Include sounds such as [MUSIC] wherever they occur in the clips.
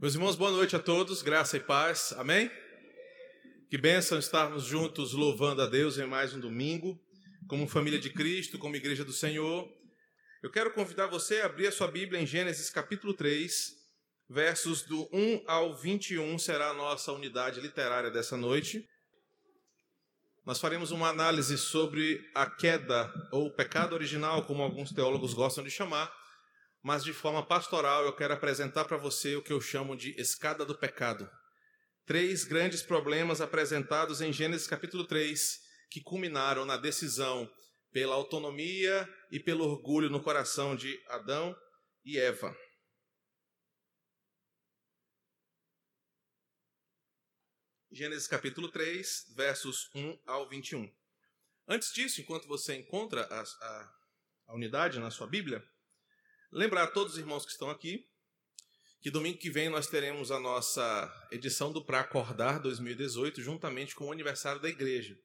Meus irmãos, boa noite a todos, graça e paz, amém? Que bênção estarmos juntos louvando a Deus em mais um domingo, como família de Cristo, como igreja do Senhor. Eu quero convidar você a abrir a sua Bíblia em Gênesis capítulo 3, versos do 1 ao 21, será a nossa unidade literária dessa noite. Nós faremos uma análise sobre a queda ou pecado original, como alguns teólogos gostam de chamar mas de forma pastoral eu quero apresentar para você o que eu chamo de escada do pecado. Três grandes problemas apresentados em Gênesis capítulo 3 que culminaram na decisão pela autonomia e pelo orgulho no coração de Adão e Eva. Gênesis capítulo 3, versos 1 ao 21. Antes disso, enquanto você encontra a, a, a unidade na sua Bíblia, Lembrar a todos os irmãos que estão aqui que domingo que vem nós teremos a nossa edição do Pra Acordar 2018, juntamente com o aniversário da igreja.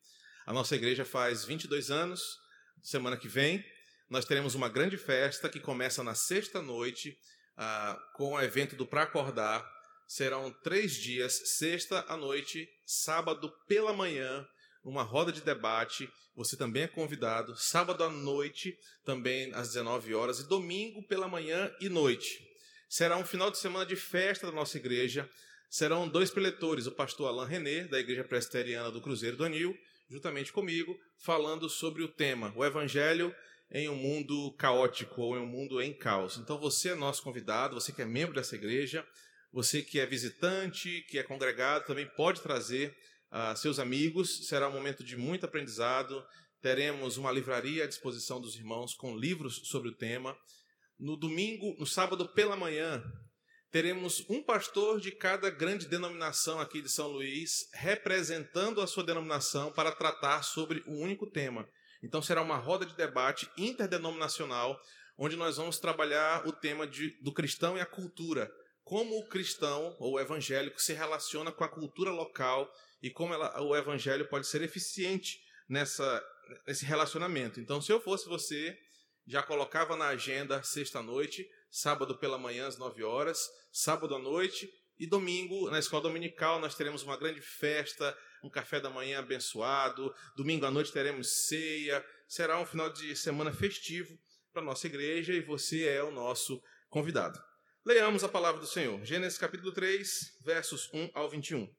A nossa igreja faz 22 anos, semana que vem. Nós teremos uma grande festa que começa na sexta noite, ah, com o evento do Pra Acordar. Serão três dias, sexta à noite, sábado pela manhã, uma roda de debate. Você também é convidado. Sábado à noite, também às 19 horas, e domingo pela manhã e noite. Será um final de semana de festa da nossa igreja. Serão dois preletores, o pastor Alain René, da Igreja Presbiteriana do Cruzeiro do Anil, juntamente comigo, falando sobre o tema, o Evangelho em um mundo caótico ou em um mundo em caos. Então você é nosso convidado, você que é membro dessa igreja, você que é visitante, que é congregado, também pode trazer a seus amigos. Será um momento de muito aprendizado. Teremos uma livraria à disposição dos irmãos com livros sobre o tema. No domingo, no sábado pela manhã, teremos um pastor de cada grande denominação aqui de São Luís, representando a sua denominação para tratar sobre o único tema. Então será uma roda de debate interdenominacional, onde nós vamos trabalhar o tema de, do cristão e a cultura. Como o cristão ou o evangélico se relaciona com a cultura local e como ela, o evangelho pode ser eficiente nessa, nesse relacionamento. Então, se eu fosse você, já colocava na agenda sexta-noite, sábado pela manhã às 9 horas, sábado à noite e domingo, na escola dominical, nós teremos uma grande festa, um café da manhã abençoado, domingo à noite teremos ceia, será um final de semana festivo para a nossa igreja e você é o nosso convidado. Leamos a palavra do Senhor, Gênesis capítulo 3, versos 1 ao 21.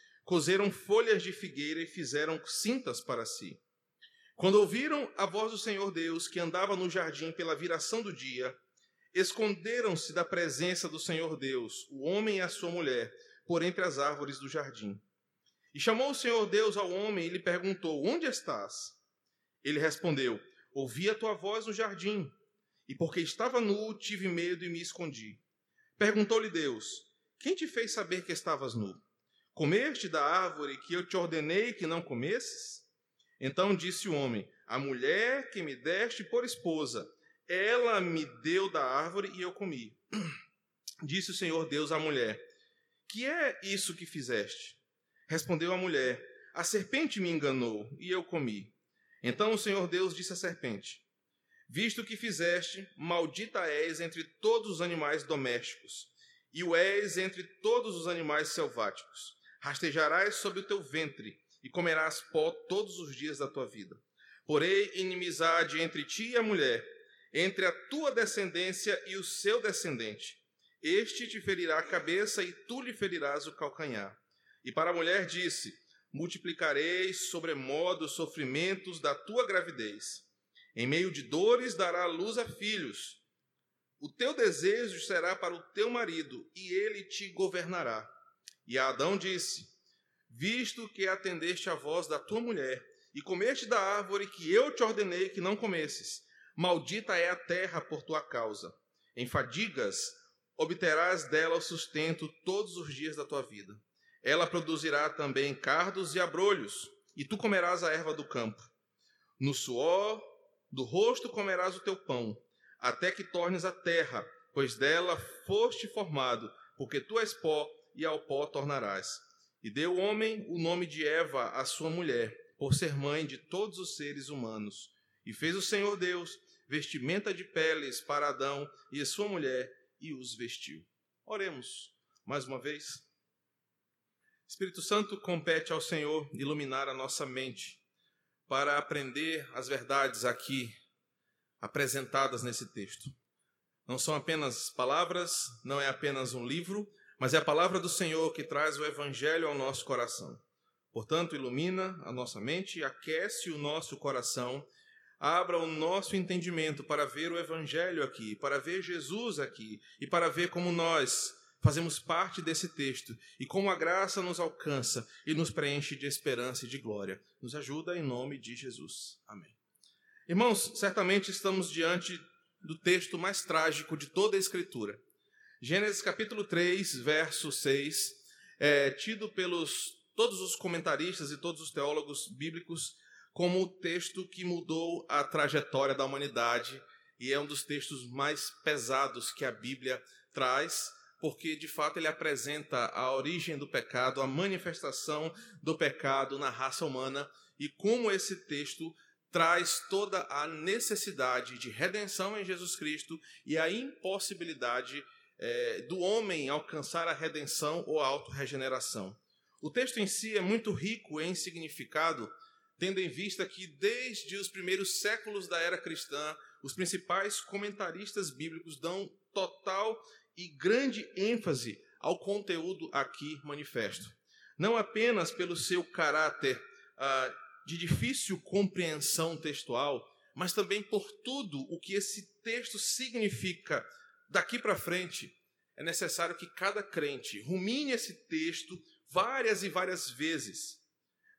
coseram folhas de figueira e fizeram cintas para si. Quando ouviram a voz do Senhor Deus, que andava no jardim pela viração do dia, esconderam-se da presença do Senhor Deus, o homem e a sua mulher, por entre as árvores do jardim. E chamou o Senhor Deus ao homem e lhe perguntou: Onde estás? Ele respondeu: Ouvi a tua voz no jardim, e porque estava nu, tive medo e me escondi. Perguntou-lhe Deus: Quem te fez saber que estavas nu? Comeste da árvore que eu te ordenei que não comesses? Então disse o homem: A mulher que me deste por esposa, ela me deu da árvore e eu comi. [CLEARS THROAT] Disse o Senhor Deus à mulher: Que é isso que fizeste? Respondeu a mulher: A serpente me enganou e eu comi. Então o Senhor Deus disse à serpente: Visto que fizeste, maldita és entre todos os animais domésticos, e o és entre todos os animais selváticos. Rastejarás sobre o teu ventre e comerás pó todos os dias da tua vida. Porém, inimizade entre ti e a mulher, entre a tua descendência e o seu descendente. Este te ferirá a cabeça e tu lhe ferirás o calcanhar. E para a mulher disse: Multiplicarei sobremodo os sofrimentos da tua gravidez. Em meio de dores dará luz a filhos. O teu desejo será para o teu marido, e ele te governará. E Adão disse: Visto que atendeste a voz da tua mulher, e comeste da árvore que eu te ordenei que não comesses, maldita é a terra por tua causa. Em fadigas obterás dela o sustento todos os dias da tua vida. Ela produzirá também cardos e abrolhos, e tu comerás a erva do campo. No suor do rosto comerás o teu pão, até que tornes a terra, pois dela foste formado, porque tu és pó, e ao pó tornarás. E deu o homem o nome de Eva à sua mulher, por ser mãe de todos os seres humanos. E fez o Senhor Deus vestimenta de peles para Adão e a sua mulher, e os vestiu. Oremos mais uma vez. Espírito Santo, compete ao Senhor iluminar a nossa mente para aprender as verdades aqui apresentadas nesse texto. Não são apenas palavras, não é apenas um livro, mas é a palavra do Senhor que traz o Evangelho ao nosso coração. Portanto, ilumina a nossa mente, aquece o nosso coração, abra o nosso entendimento para ver o Evangelho aqui, para ver Jesus aqui e para ver como nós fazemos parte desse texto e como a graça nos alcança e nos preenche de esperança e de glória. Nos ajuda em nome de Jesus. Amém. Irmãos, certamente estamos diante do texto mais trágico de toda a Escritura. Gênesis capítulo 3, verso 6, é tido pelos todos os comentaristas e todos os teólogos bíblicos como o texto que mudou a trajetória da humanidade e é um dos textos mais pesados que a Bíblia traz porque de fato ele apresenta a origem do pecado, a manifestação do pecado na raça humana e como esse texto traz toda a necessidade de redenção em Jesus Cristo e a impossibilidade é, do homem alcançar a redenção ou a autorregeneração. O texto em si é muito rico em significado, tendo em vista que desde os primeiros séculos da era cristã, os principais comentaristas bíblicos dão total e grande ênfase ao conteúdo aqui manifesto. Não apenas pelo seu caráter ah, de difícil compreensão textual, mas também por tudo o que esse texto significa daqui para frente. É necessário que cada crente rumine esse texto várias e várias vezes,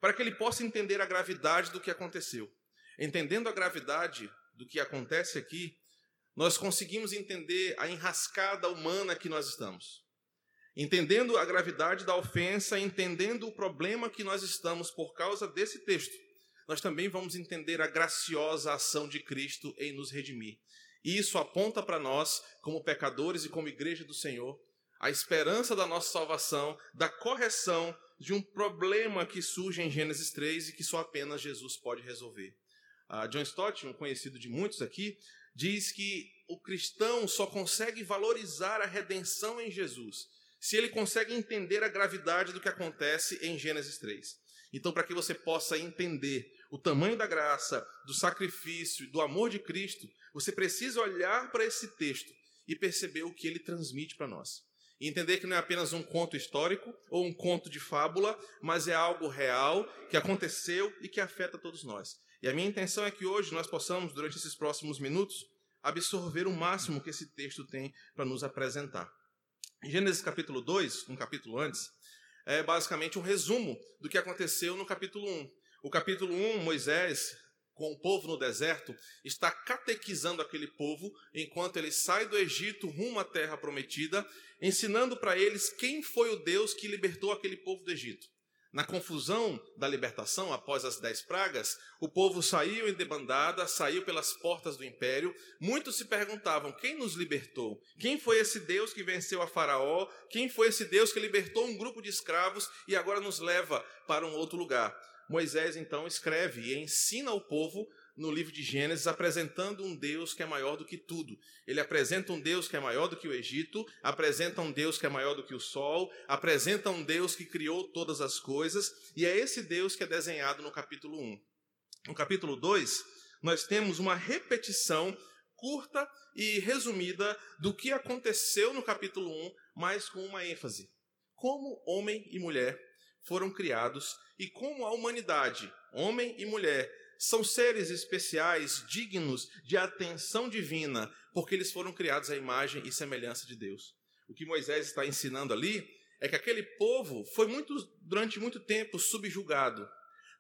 para que ele possa entender a gravidade do que aconteceu. Entendendo a gravidade do que acontece aqui, nós conseguimos entender a enrascada humana que nós estamos. Entendendo a gravidade da ofensa, entendendo o problema que nós estamos por causa desse texto, nós também vamos entender a graciosa ação de Cristo em nos redimir. E isso aponta para nós, como pecadores e como igreja do Senhor, a esperança da nossa salvação, da correção de um problema que surge em Gênesis 3 e que só apenas Jesus pode resolver. A John Stott, um conhecido de muitos aqui, diz que o cristão só consegue valorizar a redenção em Jesus se ele consegue entender a gravidade do que acontece em Gênesis 3. Então, para que você possa entender o tamanho da graça, do sacrifício, do amor de Cristo, você precisa olhar para esse texto e perceber o que ele transmite para nós. E entender que não é apenas um conto histórico ou um conto de fábula, mas é algo real que aconteceu e que afeta todos nós. E a minha intenção é que hoje nós possamos, durante esses próximos minutos, absorver o máximo que esse texto tem para nos apresentar. Em Gênesis capítulo 2, um capítulo antes, é basicamente um resumo do que aconteceu no capítulo 1. O capítulo 1, Moisés, com o povo no deserto, está catequizando aquele povo enquanto ele sai do Egito rumo à terra prometida, ensinando para eles quem foi o Deus que libertou aquele povo do Egito. Na confusão da libertação após as dez pragas, o povo saiu em debandada, saiu pelas portas do império. Muitos se perguntavam: quem nos libertou? Quem foi esse Deus que venceu a Faraó? Quem foi esse Deus que libertou um grupo de escravos e agora nos leva para um outro lugar? Moisés então escreve e ensina ao povo no livro de Gênesis, apresentando um Deus que é maior do que tudo. Ele apresenta um Deus que é maior do que o Egito, apresenta um Deus que é maior do que o sol, apresenta um Deus que criou todas as coisas, e é esse Deus que é desenhado no capítulo 1. No capítulo 2, nós temos uma repetição curta e resumida do que aconteceu no capítulo 1, mas com uma ênfase. Como homem e mulher foram criados e como a humanidade, homem e mulher, são seres especiais, dignos de atenção divina, porque eles foram criados à imagem e semelhança de Deus. O que Moisés está ensinando ali é que aquele povo foi muito, durante muito tempo subjugado,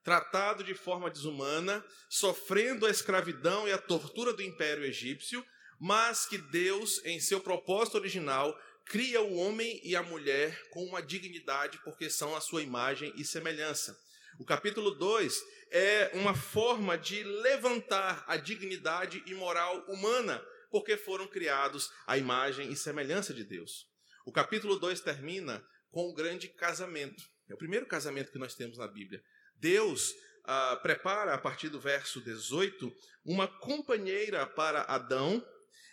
tratado de forma desumana, sofrendo a escravidão e a tortura do império egípcio, mas que Deus, em seu propósito original, cria o homem e a mulher com uma dignidade porque são a sua imagem e semelhança. O capítulo 2 é uma forma de levantar a dignidade e moral humana, porque foram criados à imagem e semelhança de Deus. O capítulo 2 termina com o grande casamento. É o primeiro casamento que nós temos na Bíblia. Deus ah, prepara, a partir do verso 18, uma companheira para Adão,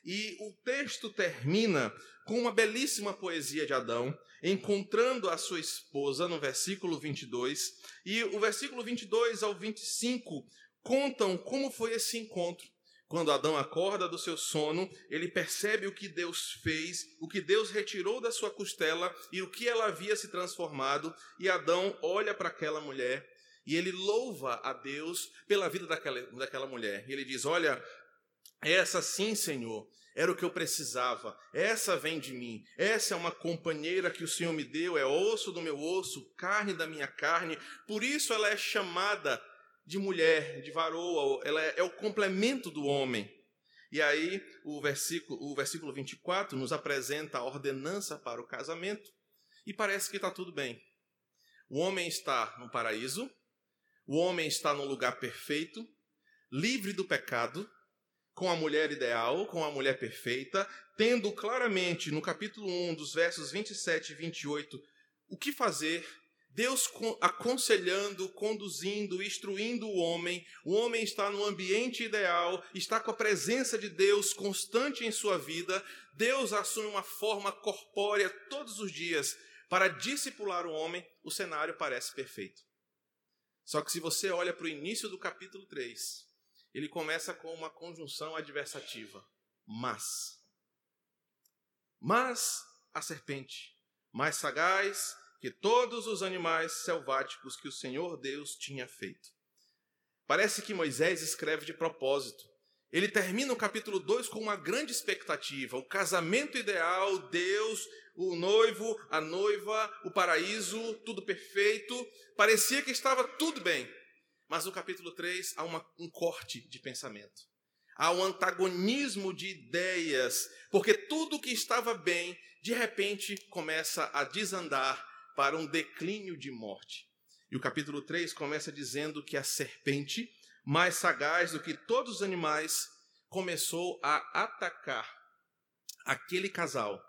e o texto termina com uma belíssima poesia de Adão, encontrando a sua esposa no versículo 22, e o versículo 22 ao 25 contam como foi esse encontro. Quando Adão acorda do seu sono, ele percebe o que Deus fez, o que Deus retirou da sua costela e o que ela havia se transformado, e Adão olha para aquela mulher e ele louva a Deus pela vida daquela, daquela mulher. E ele diz: Olha, essa sim, Senhor, era o que eu precisava. Essa vem de mim. Essa é uma companheira que o Senhor me deu, é osso do meu osso, carne da minha carne. Por isso ela é chamada de mulher, de varoa, ela é, é o complemento do homem. E aí o versículo, o versículo 24 nos apresenta a ordenança para o casamento e parece que está tudo bem. O homem está no paraíso, o homem está no lugar perfeito, livre do pecado, com a mulher ideal, com a mulher perfeita, tendo claramente no capítulo 1, dos versos 27 e 28, o que fazer, Deus aconselhando, conduzindo, instruindo o homem. O homem está no ambiente ideal, está com a presença de Deus constante em sua vida. Deus assume uma forma corpórea todos os dias para discipular o homem. O cenário parece perfeito. Só que se você olha para o início do capítulo 3, ele começa com uma conjunção adversativa. Mas. Mas a serpente, mais sagaz que todos os animais selváticos que o Senhor Deus tinha feito. Parece que Moisés escreve de propósito. Ele termina o capítulo 2 com uma grande expectativa: o casamento ideal, Deus, o noivo, a noiva, o paraíso, tudo perfeito. Parecia que estava tudo bem. Mas no capítulo 3 há uma, um corte de pensamento. Há um antagonismo de ideias, porque tudo que estava bem, de repente, começa a desandar para um declínio de morte. E o capítulo 3 começa dizendo que a serpente, mais sagaz do que todos os animais, começou a atacar aquele casal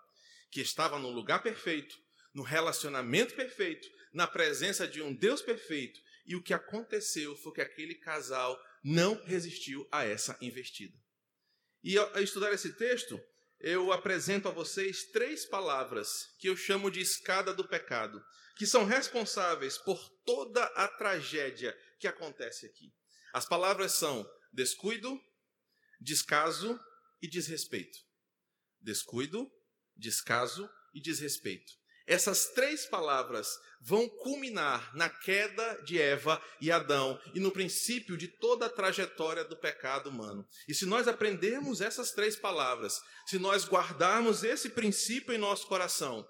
que estava no lugar perfeito, no relacionamento perfeito, na presença de um Deus perfeito e o que aconteceu foi que aquele casal não resistiu a essa investida. E ao estudar esse texto, eu apresento a vocês três palavras que eu chamo de escada do pecado, que são responsáveis por toda a tragédia que acontece aqui. As palavras são descuido, descaso e desrespeito. Descuido, descaso e desrespeito. Essas três palavras vão culminar na queda de Eva e Adão e no princípio de toda a trajetória do pecado humano. E se nós aprendermos essas três palavras, se nós guardarmos esse princípio em nosso coração,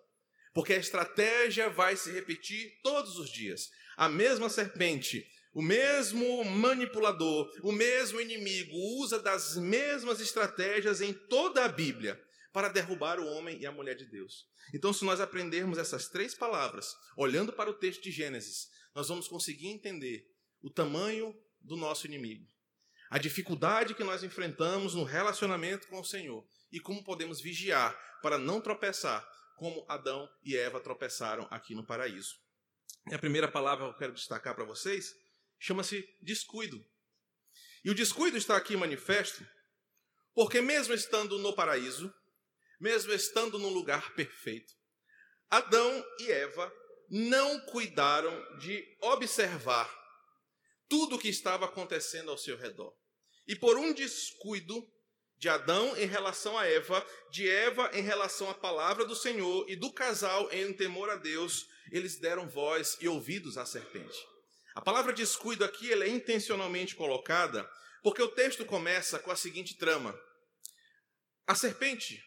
porque a estratégia vai se repetir todos os dias. A mesma serpente, o mesmo manipulador, o mesmo inimigo usa das mesmas estratégias em toda a Bíblia para derrubar o homem e a mulher de Deus. Então, se nós aprendermos essas três palavras, olhando para o texto de Gênesis, nós vamos conseguir entender o tamanho do nosso inimigo, a dificuldade que nós enfrentamos no relacionamento com o Senhor e como podemos vigiar para não tropeçar como Adão e Eva tropeçaram aqui no paraíso. E a primeira palavra que eu quero destacar para vocês chama-se descuido. E o descuido está aqui manifesto porque, mesmo estando no paraíso, mesmo estando num lugar perfeito. Adão e Eva não cuidaram de observar tudo o que estava acontecendo ao seu redor. E por um descuido, De Adão em relação a Eva, de Eva em relação à palavra do Senhor e do casal em temor a Deus, eles deram voz e ouvidos à serpente. A palavra descuido aqui ela é intencionalmente colocada porque o texto começa com a seguinte trama: A serpente,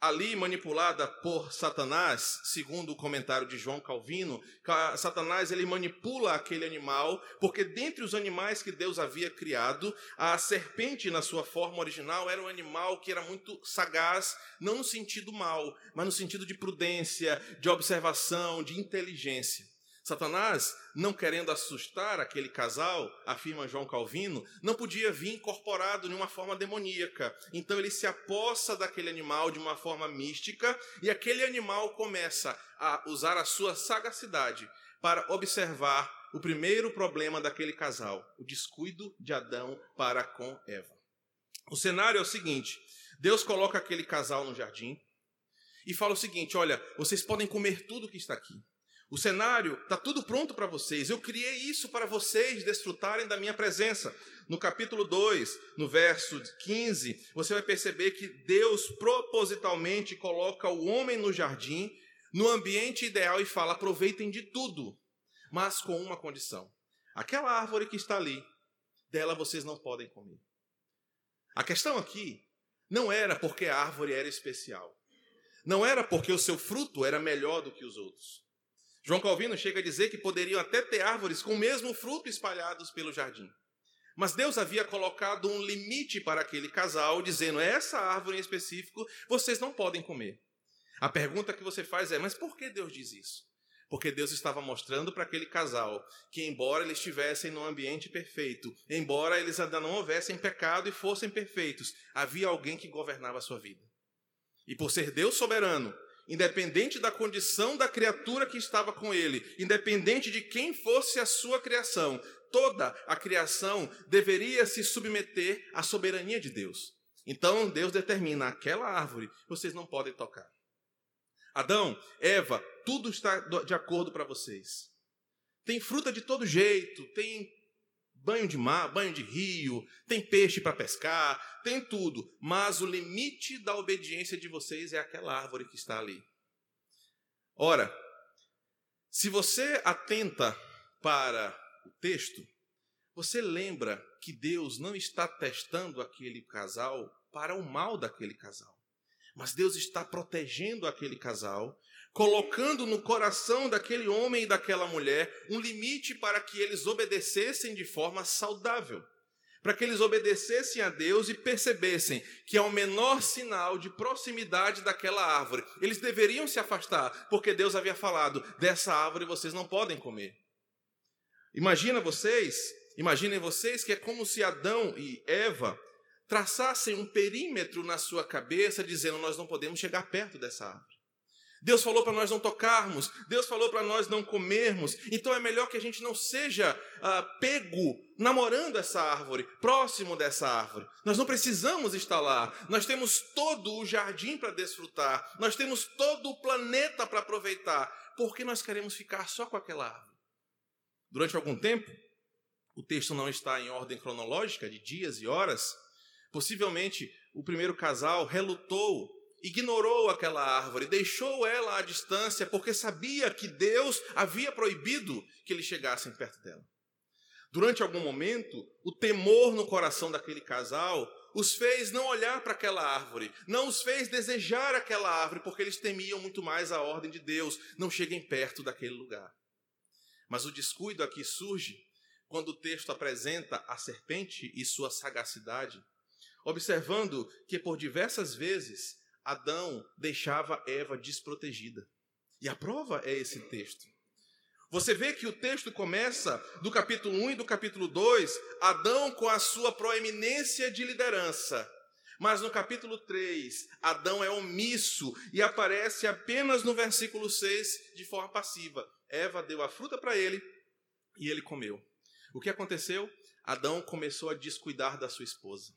ali manipulada por Satanás, segundo o comentário de João Calvino, Satanás ele manipula aquele animal, porque dentre os animais que Deus havia criado, a serpente na sua forma original era um animal que era muito sagaz, não no sentido mal, mas no sentido de prudência, de observação, de inteligência. Satanás, não querendo assustar aquele casal, afirma João Calvino, não podia vir incorporado em uma forma demoníaca. Então ele se apossa daquele animal de uma forma mística e aquele animal começa a usar a sua sagacidade para observar o primeiro problema daquele casal, o descuido de Adão para com Eva. O cenário é o seguinte: Deus coloca aquele casal no jardim e fala o seguinte: olha, vocês podem comer tudo que está aqui. O cenário está tudo pronto para vocês. Eu criei isso para vocês desfrutarem da minha presença. No capítulo 2, no verso 15, você vai perceber que Deus propositalmente coloca o homem no jardim, no ambiente ideal, e fala: aproveitem de tudo, mas com uma condição. Aquela árvore que está ali, dela vocês não podem comer. A questão aqui não era porque a árvore era especial. Não era porque o seu fruto era melhor do que os outros. João Calvino chega a dizer que poderiam até ter árvores com o mesmo fruto espalhados pelo jardim. Mas Deus havia colocado um limite para aquele casal, dizendo: essa árvore em específico vocês não podem comer. A pergunta que você faz é: mas por que Deus diz isso? Porque Deus estava mostrando para aquele casal que, embora eles estivessem num ambiente perfeito, embora eles ainda não houvessem pecado e fossem perfeitos, havia alguém que governava a sua vida. E por ser Deus soberano, independente da condição da criatura que estava com ele, independente de quem fosse a sua criação, toda a criação deveria se submeter à soberania de Deus. Então Deus determina aquela árvore vocês não podem tocar. Adão, Eva, tudo está de acordo para vocês. Tem fruta de todo jeito, tem banho de mar, banho de rio, tem peixe para pescar, tem tudo, mas o limite da obediência de vocês é aquela árvore que está ali. Ora, se você atenta para o texto, você lembra que Deus não está testando aquele casal para o mal daquele casal, mas Deus está protegendo aquele casal colocando no coração daquele homem e daquela mulher um limite para que eles obedecessem de forma saudável. Para que eles obedecessem a Deus e percebessem que ao menor sinal de proximidade daquela árvore, eles deveriam se afastar, porque Deus havia falado: dessa árvore vocês não podem comer. Imagina vocês, imaginem vocês que é como se Adão e Eva traçassem um perímetro na sua cabeça, dizendo: nós não podemos chegar perto dessa árvore. Deus falou para nós não tocarmos, Deus falou para nós não comermos, então é melhor que a gente não seja ah, pego namorando essa árvore, próximo dessa árvore. Nós não precisamos estar lá, nós temos todo o jardim para desfrutar, nós temos todo o planeta para aproveitar, porque nós queremos ficar só com aquela árvore. Durante algum tempo, o texto não está em ordem cronológica de dias e horas, possivelmente o primeiro casal relutou ignorou aquela árvore, deixou ela à distância, porque sabia que Deus havia proibido que eles chegassem perto dela. Durante algum momento, o temor no coração daquele casal os fez não olhar para aquela árvore, não os fez desejar aquela árvore, porque eles temiam muito mais a ordem de Deus, não cheguem perto daquele lugar. Mas o descuido aqui surge quando o texto apresenta a serpente e sua sagacidade, observando que por diversas vezes Adão deixava Eva desprotegida. E a prova é esse texto. Você vê que o texto começa do capítulo 1 e do capítulo 2, Adão com a sua proeminência de liderança. Mas no capítulo 3, Adão é omisso e aparece apenas no versículo 6 de forma passiva. Eva deu a fruta para ele e ele comeu. O que aconteceu? Adão começou a descuidar da sua esposa.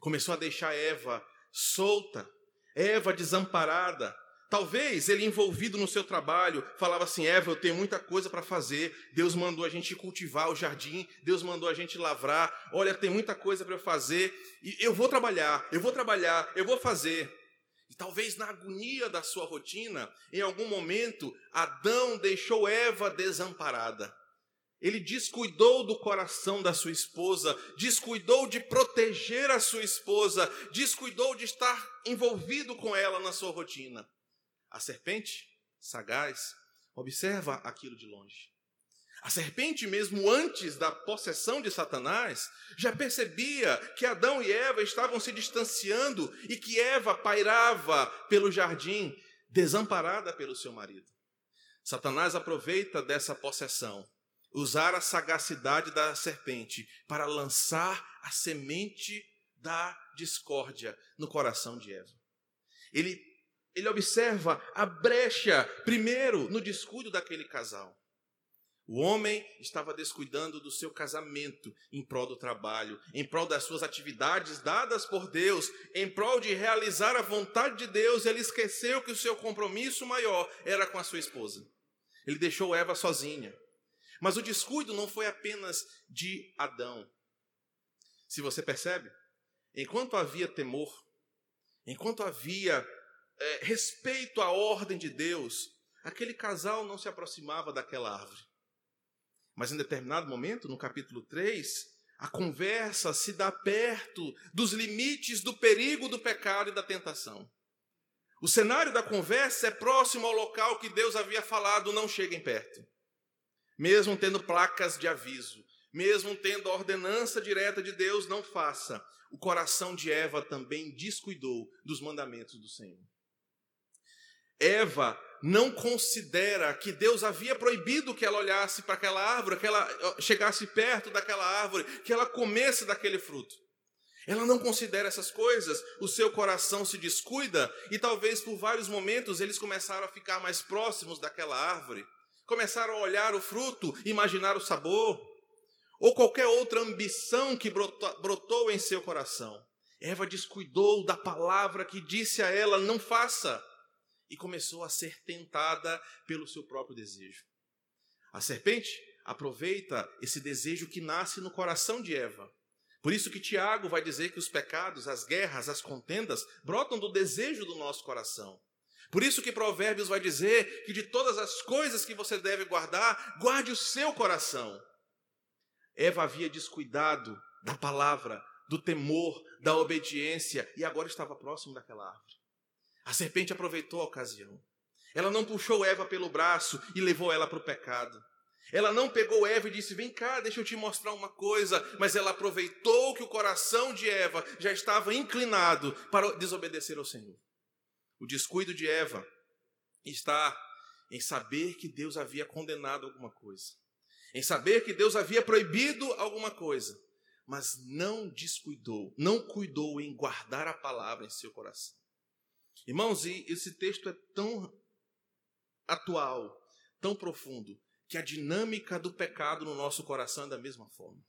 Começou a deixar Eva solta Eva desamparada, Talvez ele envolvido no seu trabalho falava assim: Eva, eu tenho muita coisa para fazer. Deus mandou a gente cultivar o jardim, Deus mandou a gente lavrar. Olha, tem muita coisa para eu fazer e eu vou trabalhar, eu vou trabalhar, eu vou fazer. E talvez na agonia da sua rotina, em algum momento, Adão deixou Eva desamparada. Ele descuidou do coração da sua esposa, descuidou de proteger a sua esposa, descuidou de estar envolvido com ela na sua rotina. A serpente, sagaz, observa aquilo de longe. A serpente, mesmo antes da possessão de Satanás, já percebia que Adão e Eva estavam se distanciando e que Eva pairava pelo jardim, desamparada pelo seu marido. Satanás aproveita dessa possessão usar a sagacidade da serpente para lançar a semente da discórdia no coração de Eva. Ele, ele observa a brecha, primeiro, no descuido daquele casal. O homem estava descuidando do seu casamento em prol do trabalho, em prol das suas atividades dadas por Deus, em prol de realizar a vontade de Deus. Ele esqueceu que o seu compromisso maior era com a sua esposa. Ele deixou Eva sozinha. Mas o descuido não foi apenas de Adão. Se você percebe, enquanto havia temor, enquanto havia é, respeito à ordem de Deus, aquele casal não se aproximava daquela árvore. Mas em determinado momento, no capítulo 3, a conversa se dá perto dos limites do perigo do pecado e da tentação. O cenário da conversa é próximo ao local que Deus havia falado: não cheguem perto mesmo tendo placas de aviso, mesmo tendo a ordenança direta de Deus, não faça. O coração de Eva também descuidou dos mandamentos do Senhor. Eva não considera que Deus havia proibido que ela olhasse para aquela árvore, que ela chegasse perto daquela árvore, que ela comesse daquele fruto. Ela não considera essas coisas, o seu coração se descuida e talvez por vários momentos eles começaram a ficar mais próximos daquela árvore começaram a olhar o fruto, imaginar o sabor, ou qualquer outra ambição que brotou, em seu coração. Eva descuidou da palavra que disse a ela: não faça, e começou a ser tentada pelo seu próprio desejo. A serpente aproveita esse desejo que nasce no coração de Eva. Por isso que Tiago vai dizer que os pecados, as guerras, as contendas brotam do desejo do nosso coração. Por isso que Provérbios vai dizer que de todas as coisas que você deve guardar, guarde o seu coração. Eva havia descuidado da palavra, do temor, da obediência e agora estava próximo daquela árvore. A serpente aproveitou a ocasião. Ela não puxou Eva pelo braço e levou ela para o pecado. Ela não pegou Eva e disse: Vem cá, deixa eu te mostrar uma coisa. Mas ela aproveitou que o coração de Eva já estava inclinado para desobedecer ao Senhor. O descuido de Eva está em saber que Deus havia condenado alguma coisa, em saber que Deus havia proibido alguma coisa, mas não descuidou, não cuidou em guardar a palavra em seu coração. Irmãos, e esse texto é tão atual, tão profundo, que a dinâmica do pecado no nosso coração é da mesma forma.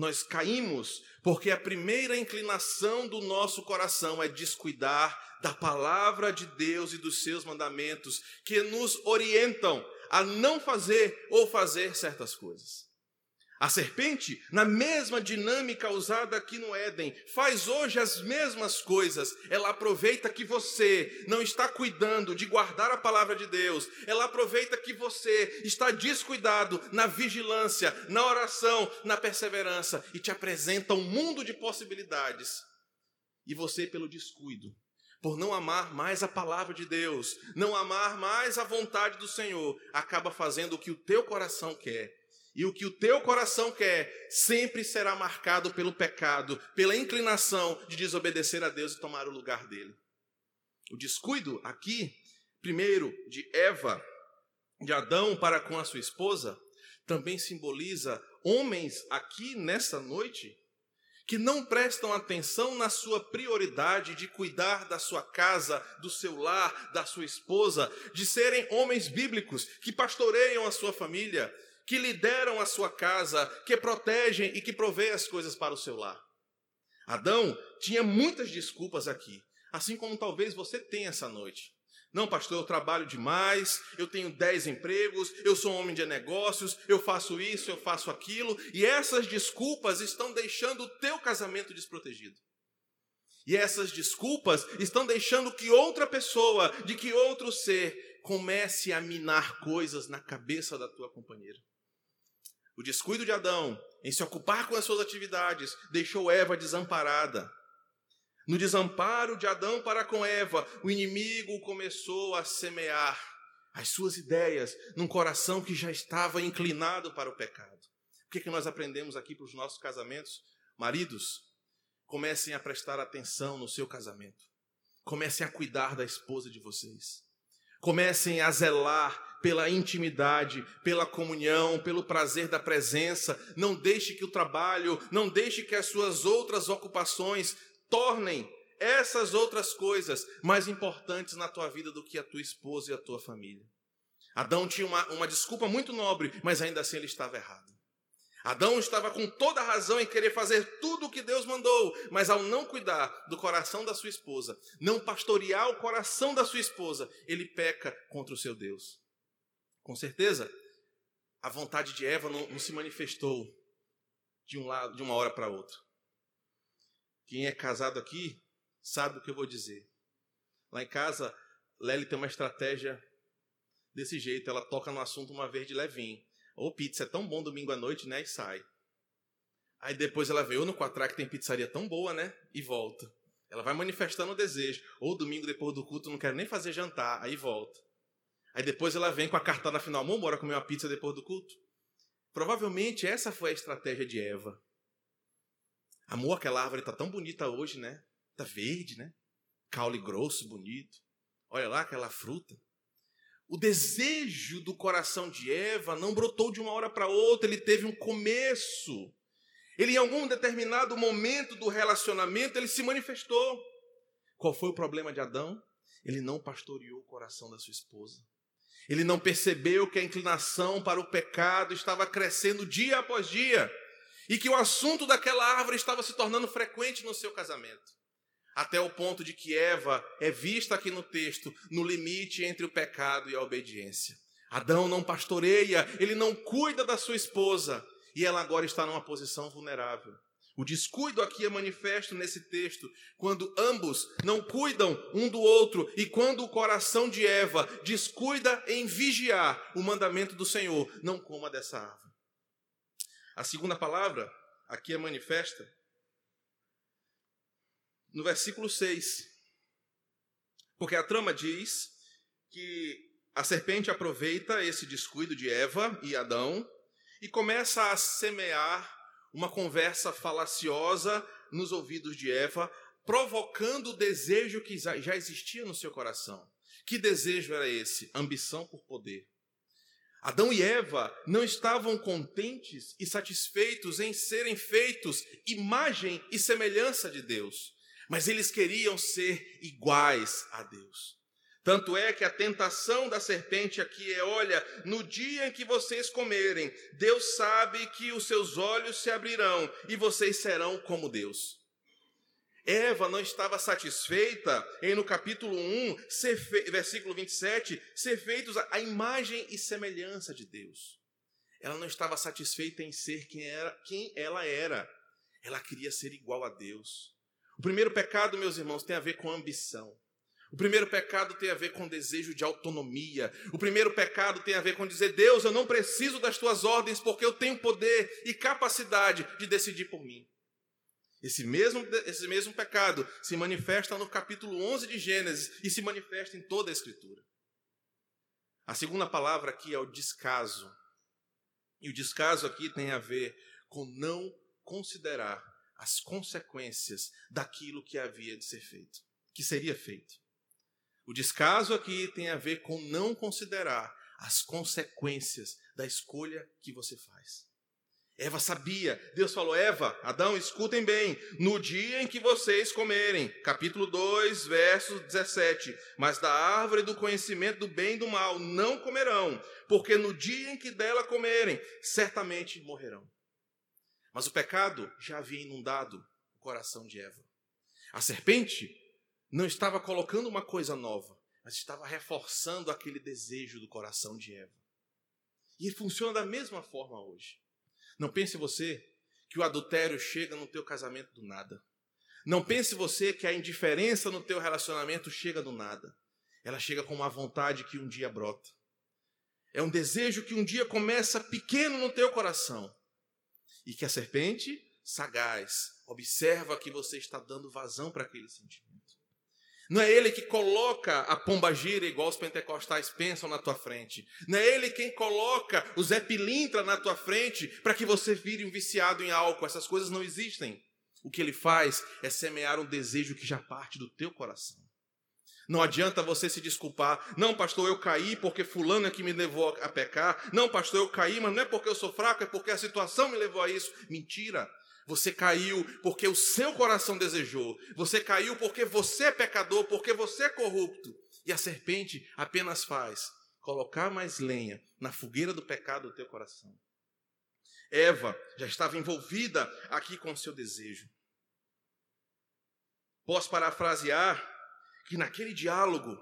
Nós caímos porque a primeira inclinação do nosso coração é descuidar da palavra de Deus e dos seus mandamentos que nos orientam a não fazer ou fazer certas coisas. A serpente, na mesma dinâmica usada aqui no Éden, faz hoje as mesmas coisas. Ela aproveita que você não está cuidando de guardar a palavra de Deus. Ela aproveita que você está descuidado na vigilância, na oração, na perseverança e te apresenta um mundo de possibilidades. E você, pelo descuido, por não amar mais a palavra de Deus, não amar mais a vontade do Senhor, acaba fazendo o que o teu coração quer e o que o teu coração quer sempre será marcado pelo pecado, pela inclinação de desobedecer a Deus e tomar o lugar dele. O descuido aqui, primeiro, de Eva, de Adão para com a sua esposa, também simboliza homens aqui nessa noite que não prestam atenção na sua prioridade de cuidar da sua casa, do seu lar, da sua esposa, de serem homens bíblicos que pastoreiam a sua família, que lideram a sua casa, que protegem e que provêem as coisas para o seu lar. Adão tinha muitas desculpas aqui, assim como talvez você tenha essa noite. Não, pastor, eu trabalho demais, eu tenho dez empregos, eu sou um homem de negócios, eu faço isso, eu faço aquilo, e essas desculpas estão deixando o teu casamento desprotegido. E essas desculpas estão deixando que outra pessoa, de que outro ser, comece a minar coisas na cabeça da tua companheira. O descuido de Adão em se ocupar com as suas atividades deixou Eva desamparada. No desamparo de Adão para com Eva, o inimigo começou a semear as suas ideias num coração que já estava inclinado para o pecado. O que, é que nós aprendemos aqui para os nossos casamentos? Maridos, comecem a prestar atenção no seu casamento. Comecem a cuidar da esposa de vocês. Comecem a zelar pela intimidade, pela comunhão, pelo prazer da presença. Não deixe que o trabalho, não deixe que as suas outras ocupações tornem essas outras coisas mais importantes na tua vida do que a tua esposa e a tua família. Adão tinha uma, uma desculpa muito nobre, mas ainda assim ele estava errado. Adão estava com toda a razão em querer fazer tudo o que Deus mandou, mas ao não cuidar do coração da sua esposa, não pastorear o coração da sua esposa, ele peca contra o seu Deus. Com certeza, a vontade de Eva não, não se manifestou de um lado, de uma hora para outra. Quem é casado aqui sabe o que eu vou dizer. Lá em casa, Lely tem uma estratégia desse jeito. Ela toca no assunto uma vez de levinho. Ô, pizza é tão bom domingo à noite, né? E sai. Aí depois ela veio no Quatrá que tem pizzaria tão boa, né? E volta. Ela vai manifestando o desejo. Ou domingo depois do culto, não quero nem fazer jantar. Aí volta. Aí depois ela vem com a cartada final. Vamos embora comer uma pizza depois do culto? Provavelmente essa foi a estratégia de Eva. Amor, aquela árvore está tão bonita hoje, né? Está verde, né? Caule grosso, bonito. Olha lá aquela fruta. O desejo do coração de Eva não brotou de uma hora para outra, ele teve um começo. Ele, em algum determinado momento do relacionamento, ele se manifestou. Qual foi o problema de Adão? Ele não pastoreou o coração da sua esposa. Ele não percebeu que a inclinação para o pecado estava crescendo dia após dia e que o assunto daquela árvore estava se tornando frequente no seu casamento. Até o ponto de que Eva é vista aqui no texto no limite entre o pecado e a obediência. Adão não pastoreia, ele não cuida da sua esposa e ela agora está numa posição vulnerável. O descuido aqui é manifesto nesse texto, quando ambos não cuidam um do outro e quando o coração de Eva descuida em vigiar o mandamento do Senhor: não coma dessa árvore. A segunda palavra aqui é manifesta no versículo 6. Porque a trama diz que a serpente aproveita esse descuido de Eva e Adão e começa a semear uma conversa falaciosa nos ouvidos de Eva, provocando o desejo que já existia no seu coração. Que desejo era esse? Ambição por poder. Adão e Eva não estavam contentes e satisfeitos em serem feitos imagem e semelhança de Deus, mas eles queriam ser iguais a Deus. Tanto é que a tentação da serpente aqui é: olha, no dia em que vocês comerem, Deus sabe que os seus olhos se abrirão e vocês serão como Deus. Eva não estava satisfeita em, no capítulo 1, ser fe... versículo 27, ser feitos a imagem e semelhança de Deus. Ela não estava satisfeita em ser quem, era, quem ela era. Ela queria ser igual a Deus. O primeiro pecado, meus irmãos, tem a ver com ambição. O primeiro pecado tem a ver com desejo de autonomia. O primeiro pecado tem a ver com dizer: Deus, eu não preciso das tuas ordens porque eu tenho poder e capacidade de decidir por mim. Esse mesmo, esse mesmo pecado se manifesta no capítulo 11 de Gênesis e se manifesta em toda a Escritura. A segunda palavra aqui é o descaso. E o descaso aqui tem a ver com não considerar as consequências daquilo que havia de ser feito, que seria feito. O descaso aqui tem a ver com não considerar as consequências da escolha que você faz. Eva sabia. Deus falou: Eva, Adão, escutem bem. No dia em que vocês comerem, capítulo 2, verso 17: Mas da árvore do conhecimento do bem e do mal não comerão, porque no dia em que dela comerem, certamente morrerão. Mas o pecado já havia inundado o coração de Eva. A serpente não estava colocando uma coisa nova, mas estava reforçando aquele desejo do coração de Eva. E funciona da mesma forma hoje. Não pense você que o adultério chega no teu casamento do nada. Não pense você que a indiferença no teu relacionamento chega do nada. Ela chega com uma vontade que um dia brota. É um desejo que um dia começa pequeno no teu coração. E que a serpente, sagaz, observa que você está dando vazão para aquele sentimento. Não é ele que coloca a pomba gira igual os pentecostais pensam na tua frente. Não é ele quem coloca o Zé Pilintra na tua frente para que você vire um viciado em álcool. Essas coisas não existem. O que ele faz é semear um desejo que já parte do teu coração. Não adianta você se desculpar. Não, pastor, eu caí porque fulano é que me levou a pecar. Não, pastor, eu caí, mas não é porque eu sou fraco, é porque a situação me levou a isso. Mentira. Você caiu porque o seu coração desejou. Você caiu porque você é pecador, porque você é corrupto. E a serpente apenas faz colocar mais lenha na fogueira do pecado do teu coração. Eva já estava envolvida aqui com o seu desejo. Posso parafrasear que naquele diálogo,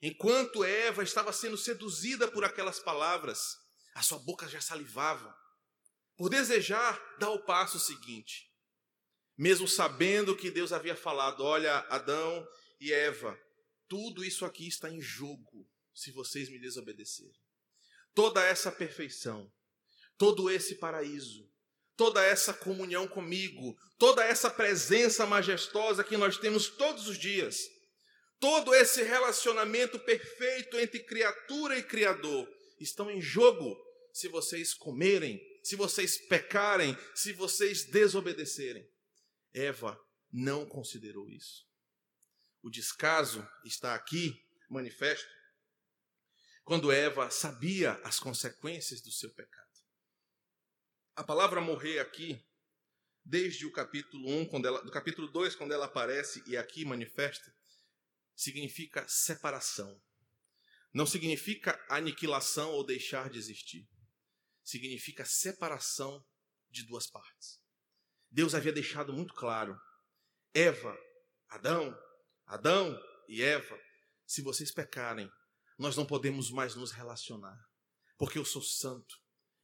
enquanto Eva estava sendo seduzida por aquelas palavras, a sua boca já salivava por desejar dar o passo seguinte. Mesmo sabendo que Deus havia falado: olha, Adão e Eva, tudo isso aqui está em jogo se vocês me desobedecerem. Toda essa perfeição, todo esse paraíso, toda essa comunhão comigo, toda essa presença majestosa que nós temos todos os dias, todo esse relacionamento perfeito entre criatura e criador estão em jogo se vocês comerem se vocês pecarem, se vocês desobedecerem. Eva não considerou isso. O descaso está aqui manifesto quando Eva sabia as consequências do seu pecado. A palavra morrer aqui, desde o capítulo 1, quando ela, do capítulo 2, quando ela aparece e aqui manifesta, significa separação. Não significa aniquilação ou deixar de existir significa separação de duas partes. Deus havia deixado muito claro: Eva, Adão, Adão e Eva, se vocês pecarem, nós não podemos mais nos relacionar, porque eu sou santo.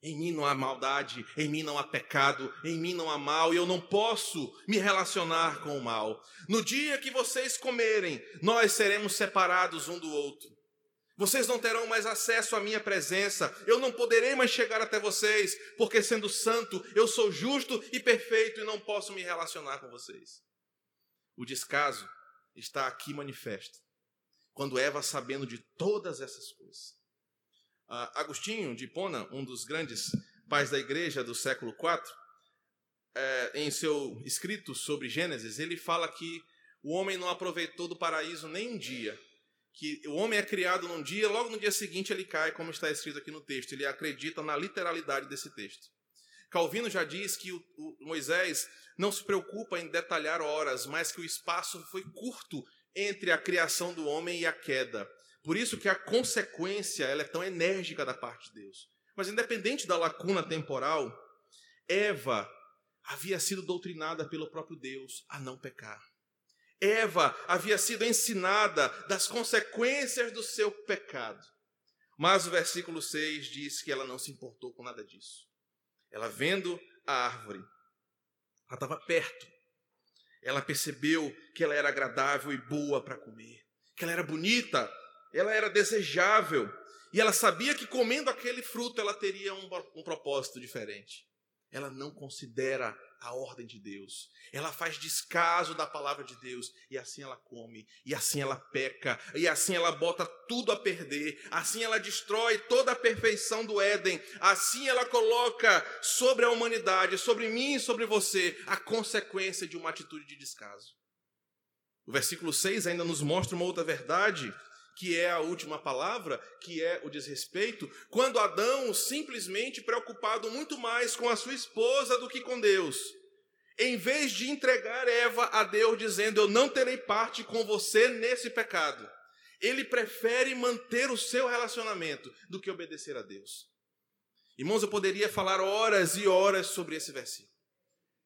Em mim não há maldade, em mim não há pecado, em mim não há mal, e eu não posso me relacionar com o mal. No dia que vocês comerem, nós seremos separados um do outro. Vocês não terão mais acesso à minha presença. Eu não poderei mais chegar até vocês, porque sendo santo, eu sou justo e perfeito e não posso me relacionar com vocês. O descaso está aqui manifesto. Quando Eva, sabendo de todas essas coisas. Uh, Agostinho de Hipona, um dos grandes pais da igreja do século IV, é, em seu escrito sobre Gênesis, ele fala que o homem não aproveitou do paraíso nem um dia que o homem é criado num dia, logo no dia seguinte ele cai, como está escrito aqui no texto. Ele acredita na literalidade desse texto. Calvino já diz que o, o Moisés não se preocupa em detalhar horas, mas que o espaço foi curto entre a criação do homem e a queda. Por isso que a consequência ela é tão enérgica da parte de Deus. Mas independente da lacuna temporal, Eva havia sido doutrinada pelo próprio Deus a não pecar. Eva havia sido ensinada das consequências do seu pecado. Mas o versículo 6 diz que ela não se importou com nada disso. Ela vendo a árvore, ela estava perto. Ela percebeu que ela era agradável e boa para comer, que ela era bonita, ela era desejável. E ela sabia que comendo aquele fruto ela teria um, um propósito diferente. Ela não considera a ordem de Deus. Ela faz descaso da palavra de Deus e assim ela come, e assim ela peca, e assim ela bota tudo a perder, assim ela destrói toda a perfeição do Éden, assim ela coloca sobre a humanidade, sobre mim e sobre você, a consequência de uma atitude de descaso. O versículo 6 ainda nos mostra uma outra verdade que é a última palavra, que é o desrespeito, quando Adão, simplesmente preocupado muito mais com a sua esposa do que com Deus, em vez de entregar Eva a Deus, dizendo: Eu não terei parte com você nesse pecado, ele prefere manter o seu relacionamento do que obedecer a Deus. Irmãos, eu poderia falar horas e horas sobre esse versículo.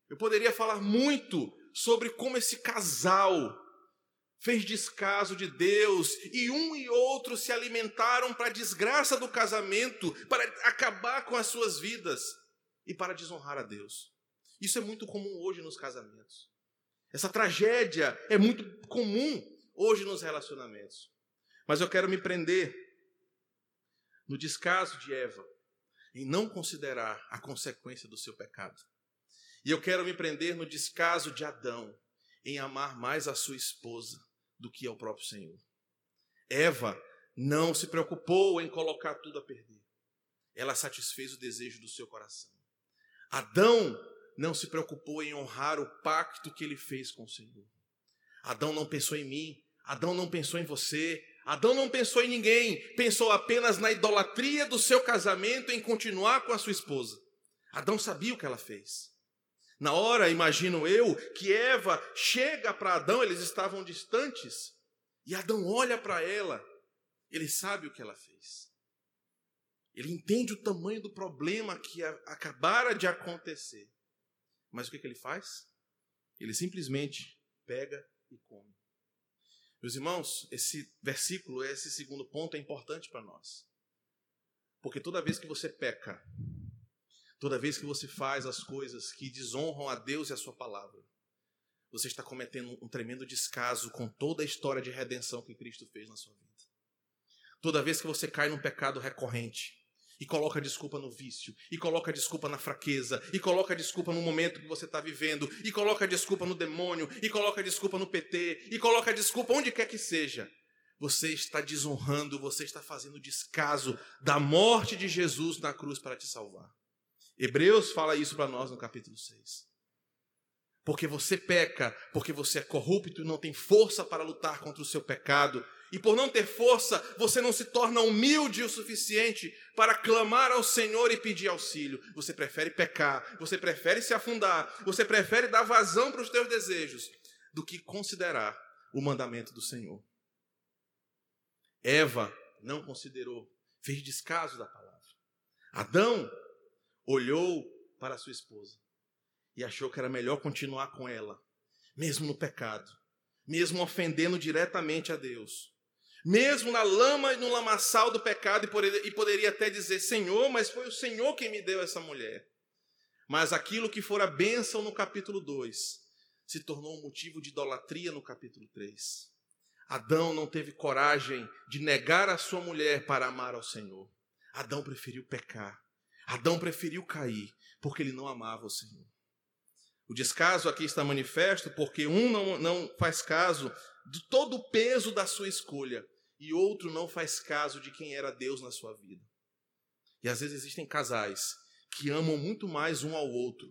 Eu poderia falar muito sobre como esse casal fez descaso de Deus, e um e outro se alimentaram para a desgraça do casamento, para acabar com as suas vidas e para desonrar a Deus. Isso é muito comum hoje nos casamentos. Essa tragédia é muito comum hoje nos relacionamentos. Mas eu quero me prender no descaso de Eva, em não considerar a consequência do seu pecado. E eu quero me prender no descaso de Adão, em amar mais a sua esposa do que ao próprio Senhor. Eva não se preocupou em colocar tudo a perder. Ela satisfez o desejo do seu coração. Adão não se preocupou em honrar o pacto que ele fez com o Senhor. Adão não pensou em mim, Adão não pensou em você, Adão não pensou em ninguém, pensou apenas na idolatria do seu casamento em continuar com a sua esposa. Adão sabia o que ela fez. Na hora, imagino eu, que Eva chega para Adão, eles estavam distantes, e Adão olha para ela, ele sabe o que ela fez. Ele entende o tamanho do problema que acabara de acontecer. Mas o que, que ele faz? Ele simplesmente pega e come. Meus irmãos, esse versículo, esse segundo ponto é importante para nós. Porque toda vez que você peca, toda vez que você faz as coisas que desonram a Deus e a sua palavra, você está cometendo um tremendo descaso com toda a história de redenção que Cristo fez na sua vida. Toda vez que você cai num pecado recorrente, e coloca desculpa no vício, e coloca desculpa na fraqueza, e coloca desculpa no momento que você está vivendo, e coloca desculpa no demônio, e coloca desculpa no PT, e coloca desculpa onde quer que seja. Você está desonrando, você está fazendo descaso da morte de Jesus na cruz para te salvar. Hebreus fala isso para nós no capítulo 6. Porque você peca, porque você é corrupto e não tem força para lutar contra o seu pecado, e por não ter força, você não se torna humilde o suficiente para clamar ao Senhor e pedir auxílio. Você prefere pecar, você prefere se afundar, você prefere dar vazão para os teus desejos do que considerar o mandamento do Senhor. Eva não considerou, fez descaso da palavra. Adão olhou para sua esposa e achou que era melhor continuar com ela, mesmo no pecado, mesmo ofendendo diretamente a Deus mesmo na lama e no lamaçal do pecado, e poderia até dizer: Senhor, mas foi o Senhor quem me deu essa mulher. Mas aquilo que fora bênção no capítulo 2 se tornou um motivo de idolatria no capítulo 3. Adão não teve coragem de negar a sua mulher para amar ao Senhor. Adão preferiu pecar. Adão preferiu cair, porque ele não amava o Senhor. O descaso aqui está manifesto porque um não, não faz caso de todo o peso da sua escolha, e outro não faz caso de quem era Deus na sua vida. E às vezes existem casais que amam muito mais um ao outro,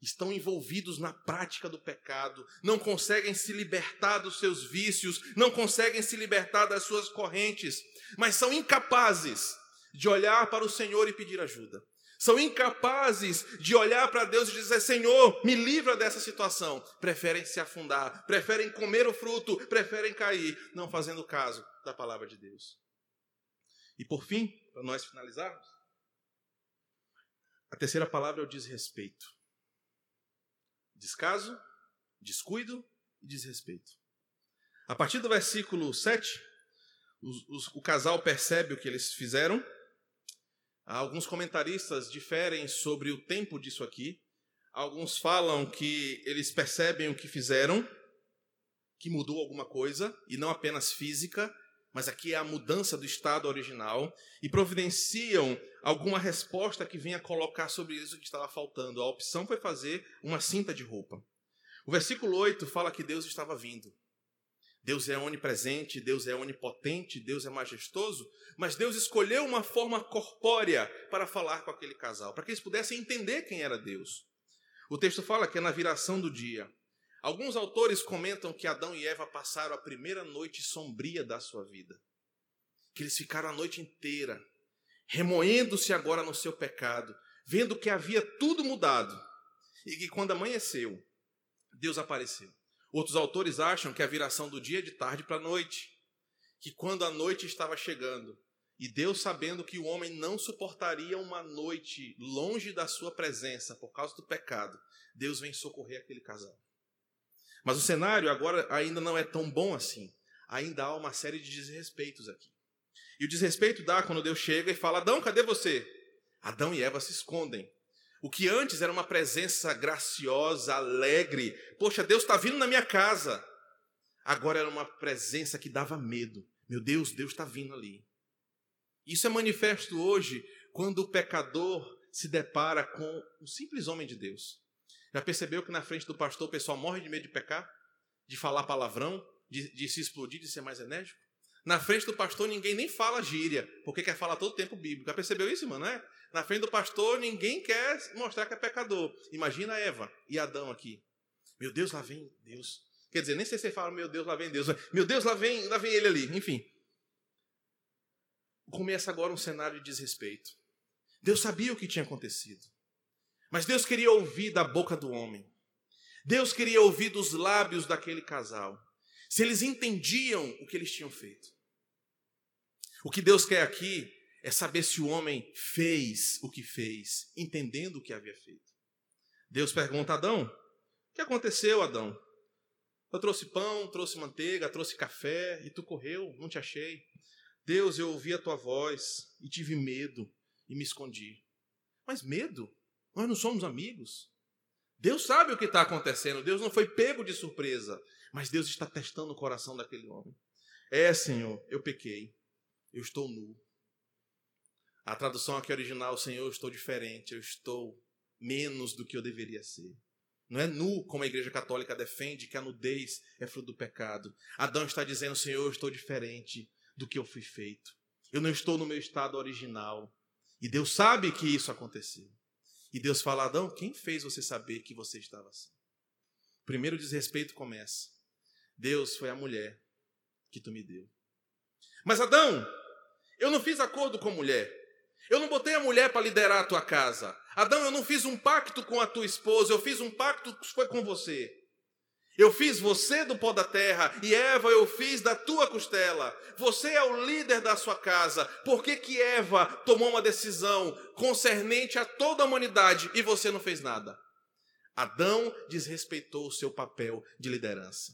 estão envolvidos na prática do pecado, não conseguem se libertar dos seus vícios, não conseguem se libertar das suas correntes, mas são incapazes de olhar para o Senhor e pedir ajuda. São incapazes de olhar para Deus e dizer: Senhor, me livra dessa situação. Preferem se afundar, preferem comer o fruto, preferem cair, não fazendo caso da palavra de Deus. E por fim, para nós finalizarmos, a terceira palavra é o desrespeito. Descaso, descuido e desrespeito. A partir do versículo 7, os, os, o casal percebe o que eles fizeram. Alguns comentaristas diferem sobre o tempo disso aqui. Alguns falam que eles percebem o que fizeram, que mudou alguma coisa, e não apenas física, mas aqui é a mudança do estado original, e providenciam alguma resposta que venha colocar sobre isso que estava faltando. A opção foi fazer uma cinta de roupa. O versículo 8 fala que Deus estava vindo. Deus é onipresente, Deus é onipotente, Deus é majestoso, mas Deus escolheu uma forma corpórea para falar com aquele casal, para que eles pudessem entender quem era Deus. O texto fala que é na viração do dia. Alguns autores comentam que Adão e Eva passaram a primeira noite sombria da sua vida. Que eles ficaram a noite inteira remoendo-se agora no seu pecado, vendo que havia tudo mudado e que quando amanheceu, Deus apareceu. Outros autores acham que a viração do dia é de tarde para a noite, que quando a noite estava chegando, e Deus, sabendo que o homem não suportaria uma noite longe da sua presença por causa do pecado, Deus vem socorrer aquele casal. Mas o cenário agora ainda não é tão bom assim. Ainda há uma série de desrespeitos aqui. E o desrespeito dá quando Deus chega e fala: Adão, cadê você? Adão e Eva se escondem. O que antes era uma presença graciosa, alegre. Poxa, Deus está vindo na minha casa. Agora era uma presença que dava medo. Meu Deus, Deus está vindo ali. Isso é manifesto hoje quando o pecador se depara com um simples homem de Deus. Já percebeu que na frente do pastor o pessoal morre de medo de pecar? De falar palavrão? De, de se explodir, de ser mais enérgico? Na frente do pastor ninguém nem fala gíria, porque quer falar todo o tempo bíblico. Já percebeu isso, mano? É? Na frente do pastor ninguém quer mostrar que é pecador. Imagina Eva e Adão aqui. Meu Deus, lá vem Deus. Quer dizer, nem sei se fala, meu Deus, lá vem Deus. Meu Deus, lá vem, lá vem ele ali. Enfim. Começa agora um cenário de desrespeito. Deus sabia o que tinha acontecido. Mas Deus queria ouvir da boca do homem. Deus queria ouvir dos lábios daquele casal. Se eles entendiam o que eles tinham feito. O que Deus quer aqui é saber se o homem fez o que fez, entendendo o que havia feito. Deus pergunta a Adão: O que aconteceu, Adão? Eu trouxe pão, trouxe manteiga, trouxe café e tu correu, não te achei. Deus, eu ouvi a tua voz e tive medo e me escondi. Mas medo? Nós não somos amigos. Deus sabe o que está acontecendo. Deus não foi pego de surpresa. Mas Deus está testando o coração daquele homem. É, Senhor, eu pequei. Eu estou nu. A tradução aqui original, Senhor, eu estou diferente. Eu estou menos do que eu deveria ser. Não é nu, como a Igreja Católica defende, que a nudez é fruto do pecado. Adão está dizendo, Senhor, eu estou diferente do que eu fui feito. Eu não estou no meu estado original. E Deus sabe que isso aconteceu. E Deus fala: Adão, quem fez você saber que você estava assim? Primeiro desrespeito começa. Deus foi a mulher que tu me deu. Mas Adão, eu não fiz acordo com a mulher. Eu não botei a mulher para liderar a tua casa. Adão, eu não fiz um pacto com a tua esposa, eu fiz um pacto que foi com você. Eu fiz você do pó da terra e Eva eu fiz da tua costela. Você é o líder da sua casa. Por que, que Eva tomou uma decisão concernente a toda a humanidade e você não fez nada? Adão desrespeitou o seu papel de liderança.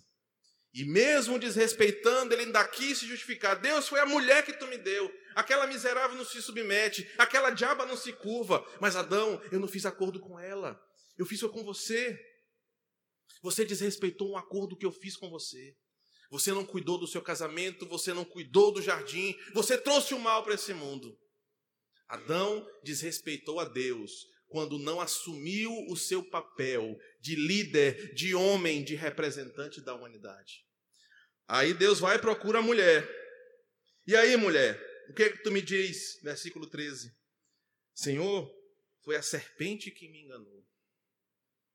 E mesmo desrespeitando, ele ainda quis se justificar. Deus foi a mulher que tu me deu. Aquela miserável não se submete, aquela diaba não se curva. Mas Adão, eu não fiz acordo com ela. Eu fiz com você. Você desrespeitou um acordo que eu fiz com você. Você não cuidou do seu casamento, você não cuidou do jardim, você trouxe o mal para esse mundo. Adão desrespeitou a Deus quando não assumiu o seu papel de líder, de homem, de representante da humanidade. Aí Deus vai e procura a mulher. E aí, mulher, o que é que tu me diz? Versículo 13. Senhor, foi a serpente que me enganou.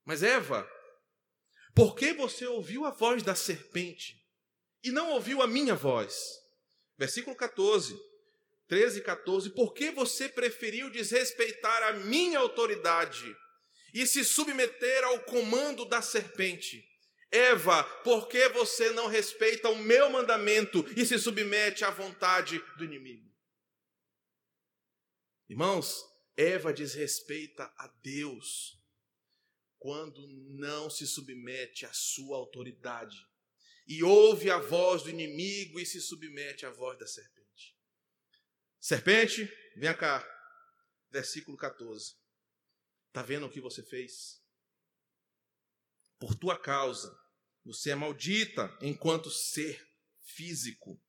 Mas Eva, por que você ouviu a voz da serpente e não ouviu a minha voz? Versículo 14, 13 e 14. Por que você preferiu desrespeitar a minha autoridade e se submeter ao comando da serpente? Eva, por que você não respeita o meu mandamento e se submete à vontade do inimigo? Irmãos, Eva desrespeita a Deus quando não se submete à sua autoridade e ouve a voz do inimigo e se submete à voz da serpente. Serpente, vem cá. Versículo 14. Está vendo o que você fez? Por tua causa, você é maldita enquanto ser físico.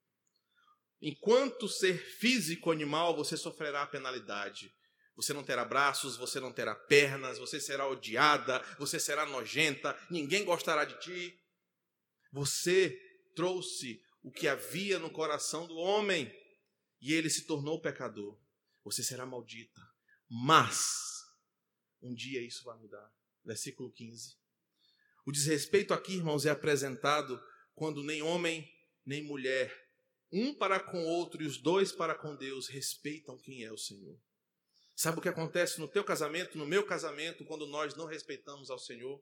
Enquanto ser físico animal, você sofrerá a penalidade. Você não terá braços, você não terá pernas, você será odiada, você será nojenta, ninguém gostará de ti. Você trouxe o que havia no coração do homem e ele se tornou pecador. Você será maldita. Mas um dia isso vai mudar. Versículo 15. O desrespeito aqui, irmãos, é apresentado quando nem homem nem mulher, um para com o outro e os dois para com Deus, respeitam quem é o Senhor. Sabe o que acontece no teu casamento, no meu casamento, quando nós não respeitamos ao Senhor?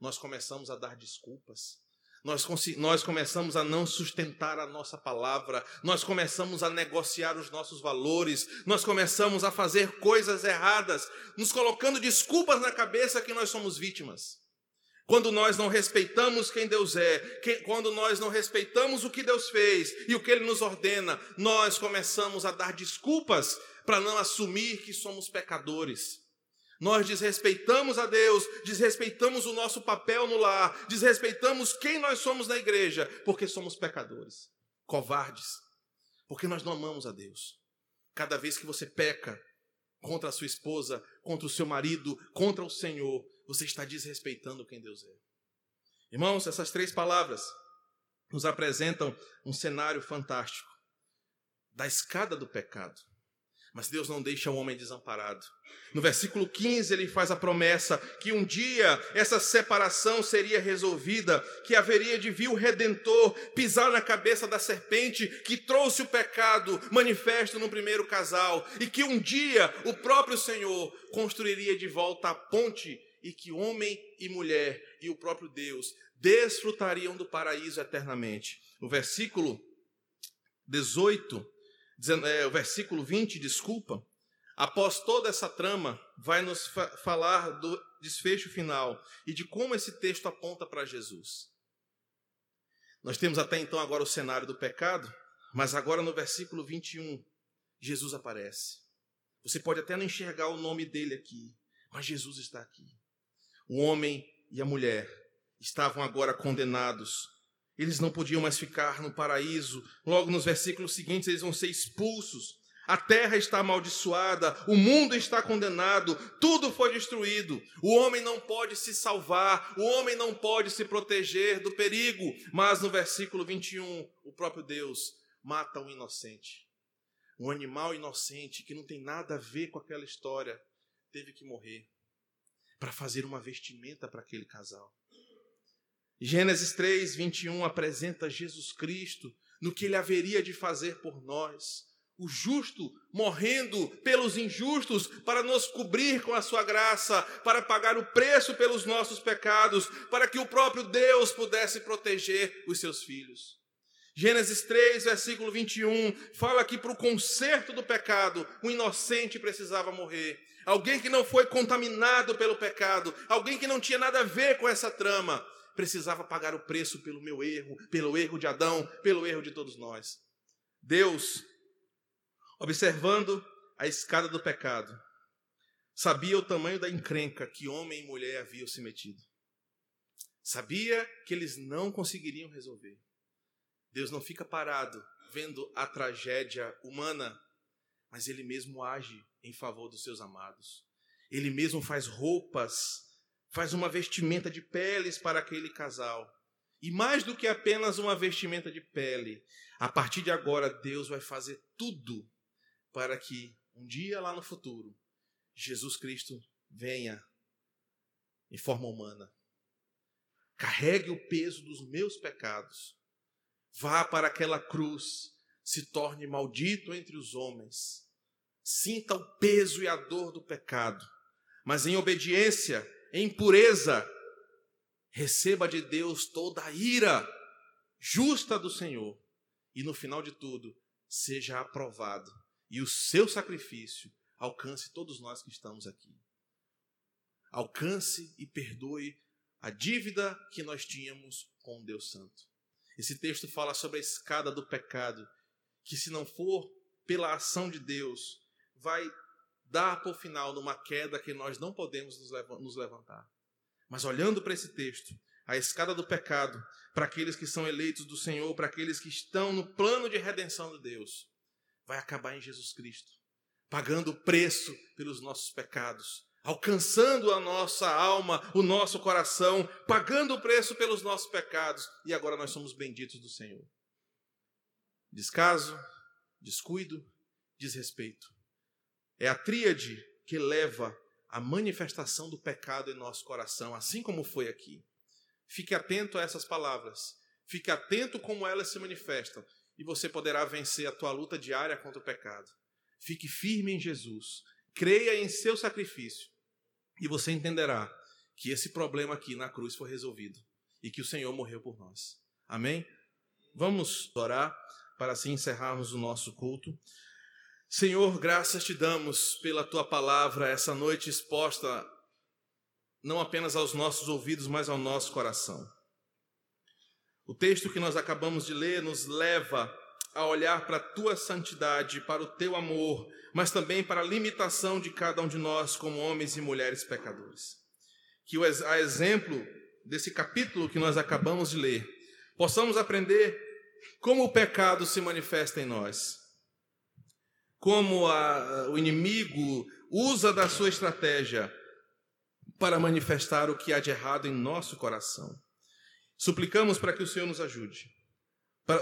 Nós começamos a dar desculpas. Nós, nós começamos a não sustentar a nossa palavra, nós começamos a negociar os nossos valores, nós começamos a fazer coisas erradas, nos colocando desculpas na cabeça que nós somos vítimas. Quando nós não respeitamos quem Deus é, quando nós não respeitamos o que Deus fez e o que Ele nos ordena, nós começamos a dar desculpas para não assumir que somos pecadores. Nós desrespeitamos a Deus, desrespeitamos o nosso papel no lar, desrespeitamos quem nós somos na igreja, porque somos pecadores, covardes, porque nós não amamos a Deus. Cada vez que você peca contra a sua esposa, contra o seu marido, contra o Senhor, você está desrespeitando quem Deus é. Irmãos, essas três palavras nos apresentam um cenário fantástico da escada do pecado. Mas Deus não deixa o homem desamparado. No versículo 15, ele faz a promessa que um dia essa separação seria resolvida, que haveria de vir o redentor pisar na cabeça da serpente que trouxe o pecado manifesto no primeiro casal, e que um dia o próprio Senhor construiria de volta a ponte e que homem e mulher e o próprio Deus desfrutariam do paraíso eternamente. O versículo 18 é, o versículo 20, desculpa, após toda essa trama, vai nos fa falar do desfecho final e de como esse texto aponta para Jesus. Nós temos até então agora o cenário do pecado, mas agora no versículo 21, Jesus aparece. Você pode até não enxergar o nome dele aqui, mas Jesus está aqui. O homem e a mulher estavam agora condenados eles não podiam mais ficar no paraíso. Logo nos versículos seguintes, eles vão ser expulsos. A terra está amaldiçoada, o mundo está condenado, tudo foi destruído. O homem não pode se salvar, o homem não pode se proteger do perigo. Mas no versículo 21, o próprio Deus mata um inocente. Um animal inocente que não tem nada a ver com aquela história, teve que morrer para fazer uma vestimenta para aquele casal. Gênesis 3, 21 apresenta Jesus Cristo no que ele haveria de fazer por nós. O justo morrendo pelos injustos para nos cobrir com a sua graça, para pagar o preço pelos nossos pecados, para que o próprio Deus pudesse proteger os seus filhos. Gênesis 3, versículo 21, fala que para o conserto do pecado, o inocente precisava morrer. Alguém que não foi contaminado pelo pecado, alguém que não tinha nada a ver com essa trama, precisava pagar o preço pelo meu erro, pelo erro de Adão, pelo erro de todos nós. Deus, observando a escada do pecado, sabia o tamanho da encrenca que homem e mulher haviam se metido. Sabia que eles não conseguiriam resolver. Deus não fica parado vendo a tragédia humana, mas ele mesmo age em favor dos seus amados. Ele mesmo faz roupas faz uma vestimenta de peles para aquele casal. E mais do que apenas uma vestimenta de pele, a partir de agora Deus vai fazer tudo para que um dia lá no futuro Jesus Cristo venha em forma humana, carregue o peso dos meus pecados, vá para aquela cruz, se torne maldito entre os homens, sinta o peso e a dor do pecado, mas em obediência em pureza, receba de Deus toda a ira justa do Senhor e no final de tudo seja aprovado e o seu sacrifício alcance todos nós que estamos aqui. Alcance e perdoe a dívida que nós tínhamos com Deus Santo. Esse texto fala sobre a escada do pecado, que se não for pela ação de Deus, vai dar por final numa queda que nós não podemos nos levantar. Mas olhando para esse texto, a escada do pecado, para aqueles que são eleitos do Senhor, para aqueles que estão no plano de redenção de Deus, vai acabar em Jesus Cristo, pagando o preço pelos nossos pecados, alcançando a nossa alma, o nosso coração, pagando o preço pelos nossos pecados, e agora nós somos benditos do Senhor. Descaso, descuido, desrespeito. É a tríade que leva à manifestação do pecado em nosso coração, assim como foi aqui. Fique atento a essas palavras. Fique atento como elas se manifestam e você poderá vencer a tua luta diária contra o pecado. Fique firme em Jesus. Creia em seu sacrifício e você entenderá que esse problema aqui na cruz foi resolvido e que o Senhor morreu por nós. Amém? Vamos orar para assim encerrarmos o nosso culto. Senhor, graças te damos pela tua palavra essa noite exposta não apenas aos nossos ouvidos, mas ao nosso coração. O texto que nós acabamos de ler nos leva a olhar para a tua santidade, para o teu amor, mas também para a limitação de cada um de nós como homens e mulheres pecadores. Que, a exemplo desse capítulo que nós acabamos de ler, possamos aprender como o pecado se manifesta em nós, como a, o inimigo usa da sua estratégia para manifestar o que há de errado em nosso coração. Suplicamos para que o Senhor nos ajude.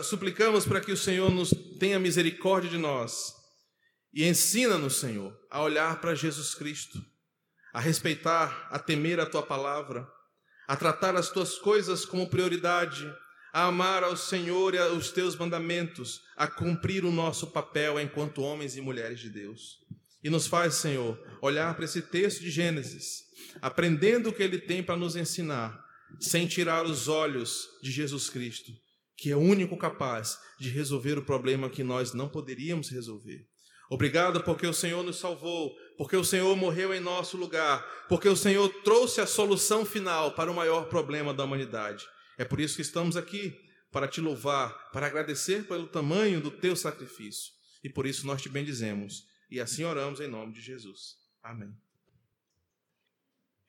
suplicamos para que o Senhor nos tenha misericórdia de nós e ensina-nos, Senhor, a olhar para Jesus Cristo, a respeitar, a temer a tua palavra, a tratar as tuas coisas como prioridade, a amar ao Senhor e aos teus mandamentos, a cumprir o nosso papel enquanto homens e mulheres de Deus. E nos faz, Senhor, olhar para esse texto de Gênesis, aprendendo o que ele tem para nos ensinar sem tirar os olhos de Jesus Cristo, que é o único capaz de resolver o problema que nós não poderíamos resolver. Obrigado porque o Senhor nos salvou, porque o Senhor morreu em nosso lugar, porque o Senhor trouxe a solução final para o maior problema da humanidade. É por isso que estamos aqui, para te louvar, para agradecer pelo tamanho do teu sacrifício. E por isso nós te bendizemos. E assim oramos em nome de Jesus. Amém.